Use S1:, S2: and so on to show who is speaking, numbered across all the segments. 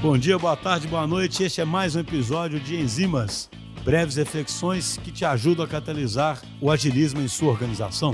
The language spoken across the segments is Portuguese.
S1: Bom dia, boa tarde, boa noite. Este é mais um episódio de Enzimas, breves reflexões que te ajudam a catalisar o agilismo em sua organização.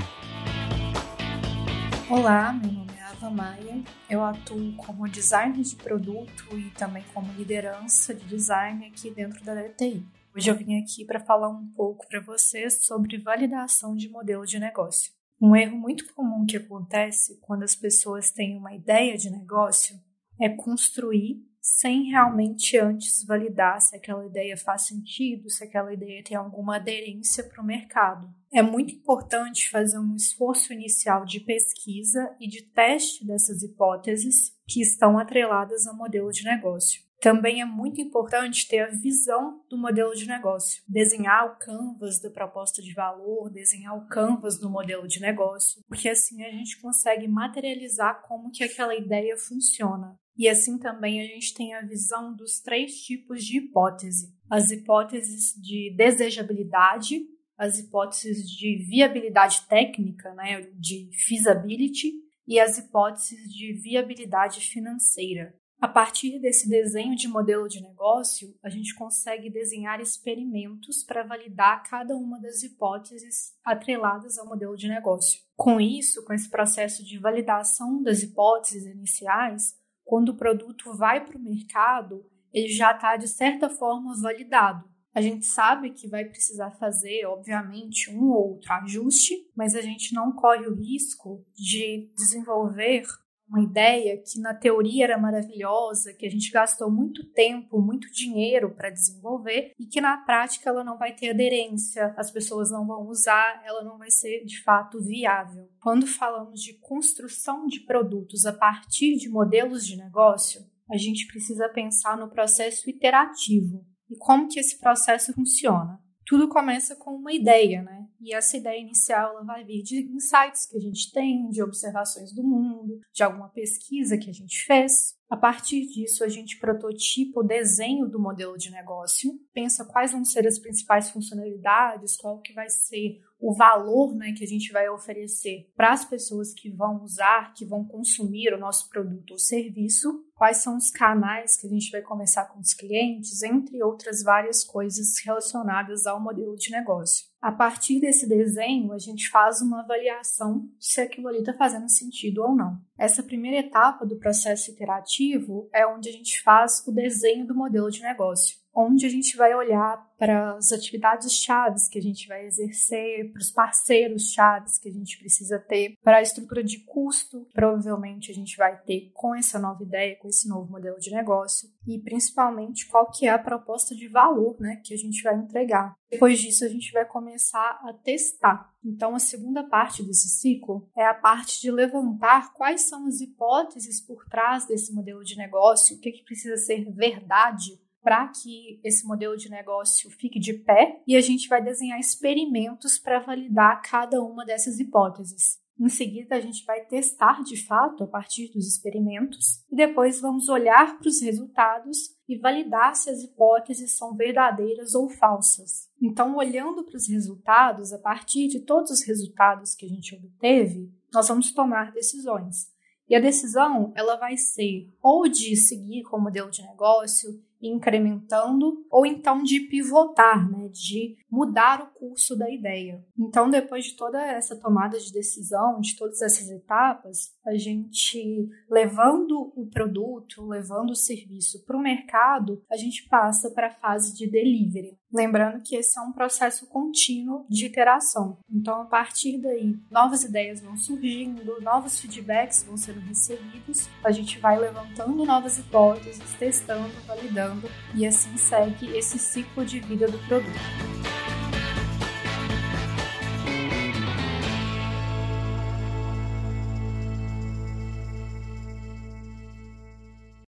S2: Olá, meu nome é Ava Maia. Eu atuo como designer de produto e também como liderança de design aqui dentro da DTI. Hoje eu vim aqui para falar um pouco para vocês sobre validação de modelo de negócio. Um erro muito comum que acontece quando as pessoas têm uma ideia de negócio é construir sem realmente antes validar se aquela ideia faz sentido, se aquela ideia tem alguma aderência para o mercado. É muito importante fazer um esforço inicial de pesquisa e de teste dessas hipóteses que estão atreladas ao modelo de negócio. Também é muito importante ter a visão do modelo de negócio, desenhar o canvas da proposta de valor, desenhar o canvas do modelo de negócio, porque assim a gente consegue materializar como que aquela ideia funciona. E assim também a gente tem a visão dos três tipos de hipótese: as hipóteses de desejabilidade, as hipóteses de viabilidade técnica, né, de feasibility, e as hipóteses de viabilidade financeira. A partir desse desenho de modelo de negócio, a gente consegue desenhar experimentos para validar cada uma das hipóteses atreladas ao modelo de negócio. Com isso, com esse processo de validação das hipóteses iniciais, quando o produto vai para o mercado, ele já está de certa forma validado. A gente sabe que vai precisar fazer, obviamente, um ou outro ajuste, mas a gente não corre o risco de desenvolver uma ideia que na teoria era maravilhosa, que a gente gastou muito tempo, muito dinheiro para desenvolver e que na prática ela não vai ter aderência, as pessoas não vão usar, ela não vai ser de fato viável. Quando falamos de construção de produtos a partir de modelos de negócio, a gente precisa pensar no processo iterativo e como que esse processo funciona tudo começa com uma ideia, né? E essa ideia inicial ela vai vir de insights que a gente tem, de observações do mundo, de alguma pesquisa que a gente fez. A partir disso, a gente prototipa o desenho do modelo de negócio, pensa quais vão ser as principais funcionalidades, qual que vai ser o valor né, que a gente vai oferecer para as pessoas que vão usar, que vão consumir o nosso produto ou serviço, quais são os canais que a gente vai conversar com os clientes, entre outras várias coisas relacionadas ao modelo de negócio. A partir desse desenho, a gente faz uma avaliação se aquilo ali está fazendo sentido ou não. Essa primeira etapa do processo iterativo é onde a gente faz o desenho do modelo de negócio onde a gente vai olhar para as atividades chaves que a gente vai exercer, para os parceiros chaves que a gente precisa ter, para a estrutura de custo, provavelmente a gente vai ter com essa nova ideia, com esse novo modelo de negócio, e principalmente qual que é a proposta de valor, né, que a gente vai entregar. Depois disso a gente vai começar a testar. Então a segunda parte desse ciclo é a parte de levantar quais são as hipóteses por trás desse modelo de negócio, o que, que precisa ser verdade para que esse modelo de negócio fique de pé e a gente vai desenhar experimentos para validar cada uma dessas hipóteses. Em seguida, a gente vai testar de fato a partir dos experimentos e depois vamos olhar para os resultados e validar se as hipóteses são verdadeiras ou falsas. Então, olhando para os resultados, a partir de todos os resultados que a gente obteve, nós vamos tomar decisões. E a decisão, ela vai ser ou de seguir com o modelo de negócio incrementando, ou então de pivotar, né, de mudar o curso da ideia. Então, depois de toda essa tomada de decisão, de todas essas etapas, a gente levando o produto, levando o serviço para o mercado, a gente passa para a fase de delivery. Lembrando que esse é um processo contínuo de iteração. Então, a partir daí, novas ideias vão surgindo, novos feedbacks vão sendo recebidos, a gente vai levantando novas hipóteses, testando, validando e assim segue esse ciclo de vida do produto.